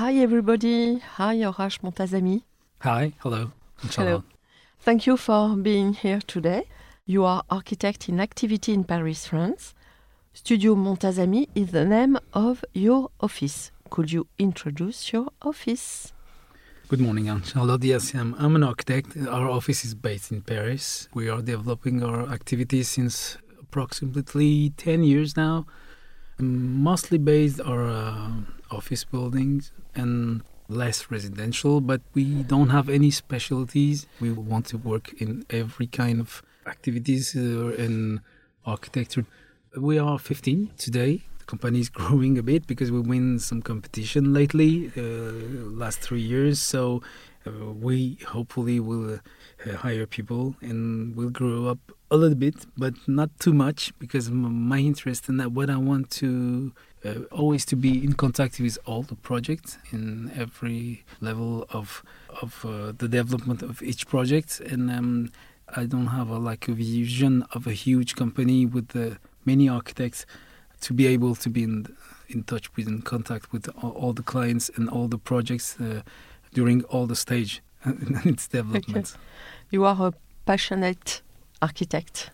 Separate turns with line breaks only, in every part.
Hi everybody. Hi Horace Montazami.
Hi, hello.
Hello. Thank you for being here today. You are architect in activity in Paris, France. Studio Montazami is the name of your office. Could you introduce your office?
Good morning, Anne Charlotte. Yes, I'm, I'm an architect. Our office is based in Paris. We are developing our activities since approximately 10 years now. Mostly based on office buildings and less residential, but we don't have any specialties. We want to work in every kind of activities uh, in architecture. We are 15 today. The company is growing a bit because we win some competition lately, uh, last three years. So uh, we hopefully will uh, hire people and we'll grow up a little bit, but not too much because my interest in that, what I want to uh, always to be in contact with all the projects in every level of of uh, the development of each project, and um, I don't have a like a vision of a huge company with uh, many architects to be able to be in in touch with in contact with all, all the clients and all the projects uh, during all the stage in its development.
You are a passionate architect.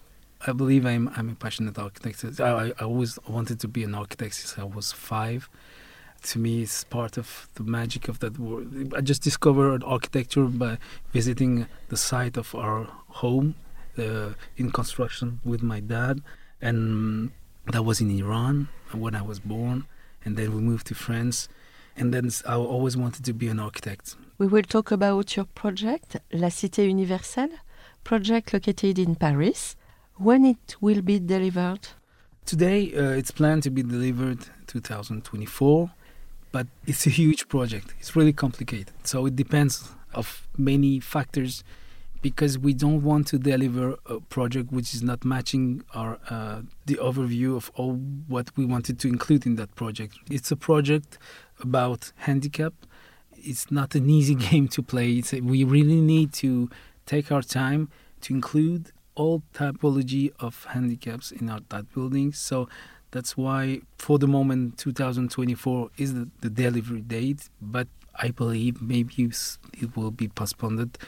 I believe I'm I'm a passionate architect. I, I always wanted to be an architect since I was five. To me, it's part of the magic of that world. I just discovered architecture by visiting the site of our home uh, in construction with my dad, and that was in Iran when I was born. And then we moved to France, and then I always wanted to be an architect.
We will talk about your project, La Cité Universelle, project located in Paris. When it will be delivered?
Today, uh, it's planned to be delivered 2024, but it's a huge project. It's really complicated, so it depends of many factors. Because we don't want to deliver a project which is not matching our uh, the overview of all what we wanted to include in that project. It's a project about handicap. It's not an easy game to play. A, we really need to take our time to include all typology of handicaps in our that building. So that's why, for the moment, 2024 is the, the delivery date. But I believe maybe it will be postponed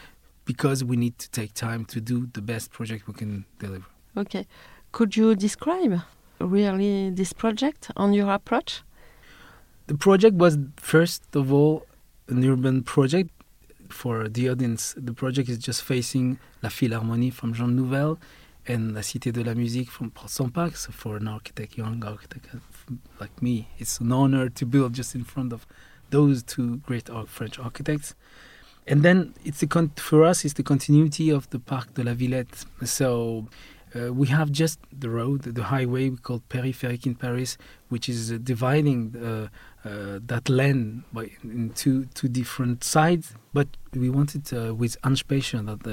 because we need to take time to do the best project we can deliver.
Okay. Could you describe really this project on your approach?
The project was first of all an urban project. For the audience, the project is just facing La Philharmonie from Jean Nouvel and La Cité de la Musique from Portzamparc. So for an architect, young architect like me, it's an honor to build just in front of those two great French architects. And then it's the for us, it's the continuity of the Parc de la Villette. So uh, we have just the road, the highway we call Périphérique in Paris, which is dividing uh, uh, that land by into two different sides. But we wanted uh, with Pecher, that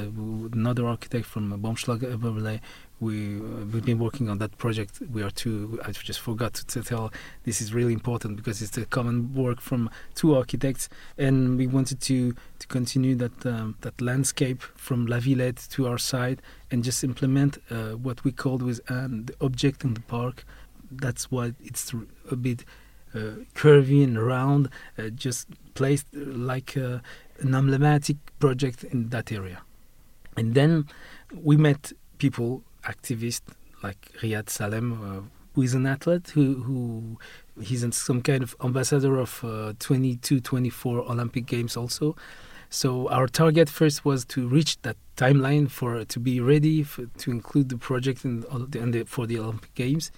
another architect from Baumschlager Eberle, we we've been working on that project. We are two. I just forgot to, tell. This is really important because it's a common work from two architects, and we wanted to to continue that um, that landscape from La Villette to our side, and just implement uh, what we called with um, the object in the park. That's why it's a bit uh, curvy and round, uh, just placed uh, like an emblematic project in that area. And then we met people, activists like Ryadh Sallem, who is an athlete who, who he's in some kind of ambassador of uh, 22, 24 Olympic Games also. So our target first was to reach that timeline for to be ready for, to include the project in, in the, for the Olympic Games.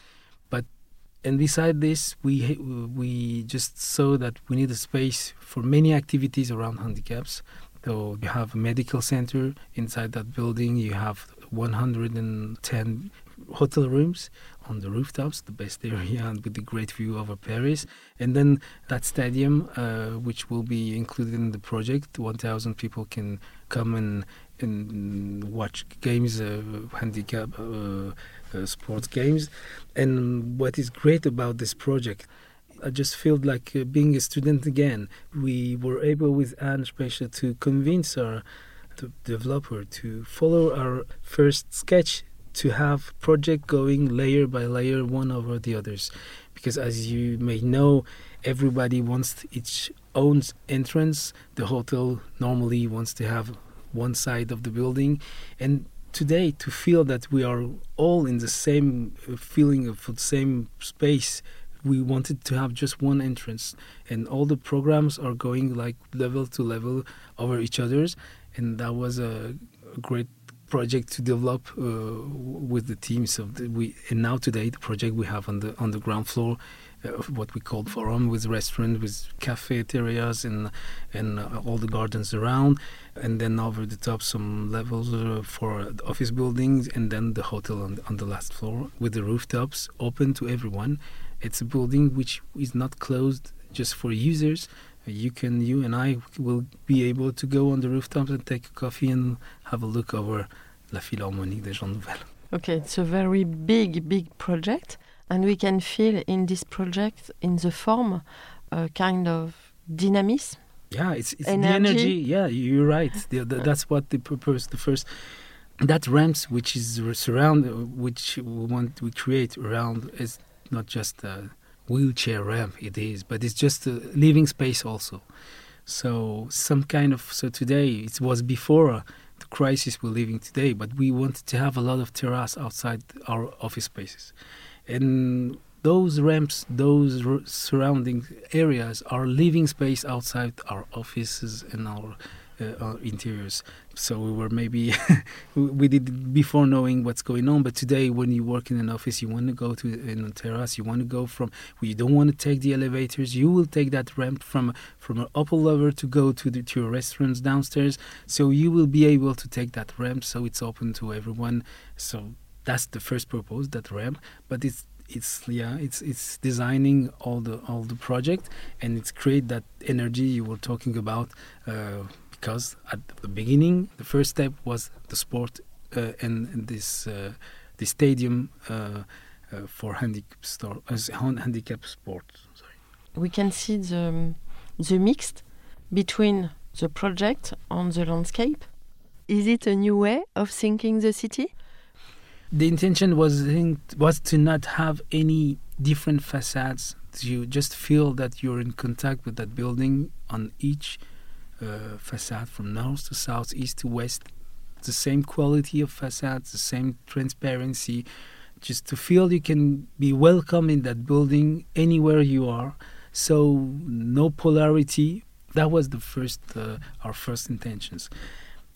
And beside this, we we just saw that we need a space for many activities around handicaps. So you have a medical center inside that building. You have 110 hotel rooms on the rooftops, the best area, and with a great view over Paris. And then that stadium, uh, which will be included in the project, 1,000 people can come and, and watch games, uh, handicap uh, sports games. And what is great about this project, I just feel like uh, being a student again. We were able with Anne Sprecher to convince our the developer to follow our first sketch to have project going layer by layer one over the others because as you may know everybody wants its own entrance the hotel normally wants to have one side of the building and today to feel that we are all in the same uh, feeling of the same space. We wanted to have just one entrance and all the programs are going like level to level over each other's and that was a great project to develop uh, with the teams of the, we and now today the project we have on the on the ground floor what we call forum with restaurant with cafeterias and and uh, all the gardens around. And then over the top some levels uh, for office buildings and then the hotel on, on the last floor with the rooftops open to everyone. It's a building which is not closed just for users. You can you and I will be able to go on the rooftops and take a coffee and have a look over La Philharmonie des Jean Nouvel.
Okay, it's a very big, big project, and we can feel in this project, in the form, a kind of dynamism.
Yeah, it's, it's
energy.
the energy. Yeah, you're right. The, the, that's what the purpose. The first that ramps, which is surround, uh, which we want we create around, is not just a wheelchair ramp. It is, but it's just a living space also. So some kind of so today it was before the crisis we're living today, but we wanted to have a lot of terrace outside our office spaces. And those ramps, those surrounding areas are living space outside our offices and our uh, interiors. So we were maybe we did before knowing what's going on. But today, when you work in an office, you want to go to in a terrace. You want to go from. You don't want to take the elevators. You will take that ramp from from an upper level to go to the to your restaurants downstairs. So you will be able to take that ramp. So it's open to everyone. So that's the first purpose, that ramp. But it's it's yeah it's it's designing all the all the project and it's create that energy you were talking about uh, because at the beginning, the first step was the sport uh, and, and, this uh, the stadium uh, uh for handicap, store, uh, handicap sport. Sorry.
We can see the the mixed between the project and the landscape. Is it a new way of thinking the city?
The intention was was to not have any different facades. You just feel that you're in contact with that building on each uh, facade from north to south, east to west. The same quality of facades, the same transparency, just to feel you can be welcome in that building anywhere you are. So no polarity. That was the first, uh, our first intentions,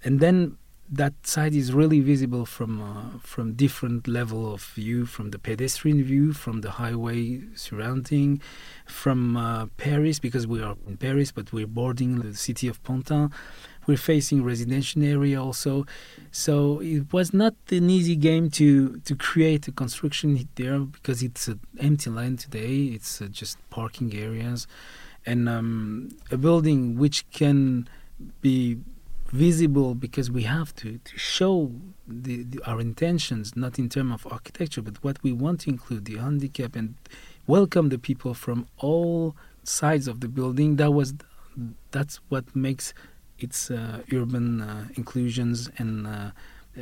and then that side is really visible from uh, from different level of view, from the pedestrian view, from the highway surrounding, from uh, Paris because we are in Paris, but we're boarding the city of Pantin. We're facing residential area also, so it was not an easy game to to create a construction there because it's an empty land today. It's uh, just parking areas, and um, a building which can be visible because we have to, to show the, the, our intentions, not in terms of architecture, but what we want to include the handicap and welcome the people from all sides of the building. That was that's what makes its uh, urban uh, inclusions and uh, uh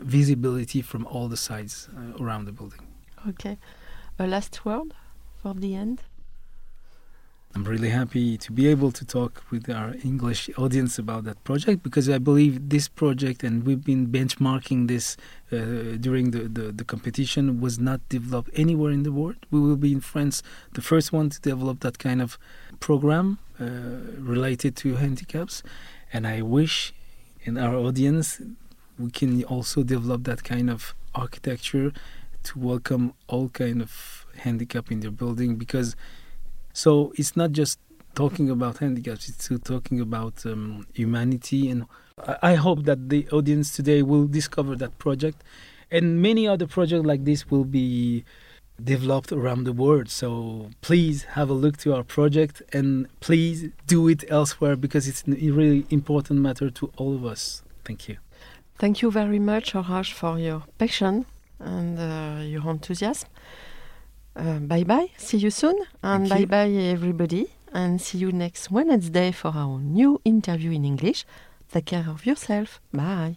visibility from all the sides uh, around the building.
Okay, a last word for the end.
I'm really happy to be able to talk with our English audience about that project because I believe this project, and we've been benchmarking this uh, during the, the, the, competition, was not developed anywhere in the world. We will be in France, the first one to develop that kind of program uh, related to handicaps. And I wish in our audience we can also develop that kind of architecture to welcome all kind of handicap in their building because so it's not just talking about handicaps; it's talking about um, humanity. And I hope that the audience today will discover that project, and many other projects like this will be developed around the world. So please have a look to our project and please do it elsewhere because it's a really important matter to all of us. Thank you.
Thank you very much, Horace, for your passion and uh, your enthusiasm. Uh, bye bye. See you soon. And bye bye, everybody. And see you next Wednesday for our new interview in English. Take care of yourself. Bye.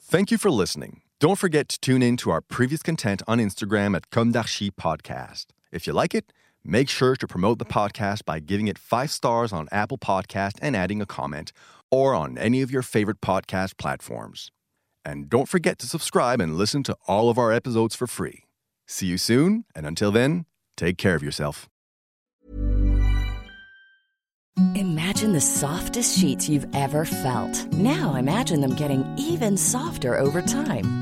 Thank you for listening. Don't forget to tune in to our previous content on Instagram at Comme d'Archi Podcast. If you like it, make sure to promote the podcast by giving it five stars on Apple Podcast and adding a comment or on any of your favorite podcast platforms. And don't forget to subscribe and listen to all of our episodes for free. See you soon, and until then, take care of yourself.
Imagine the softest sheets you've ever felt. Now imagine them getting even softer over time.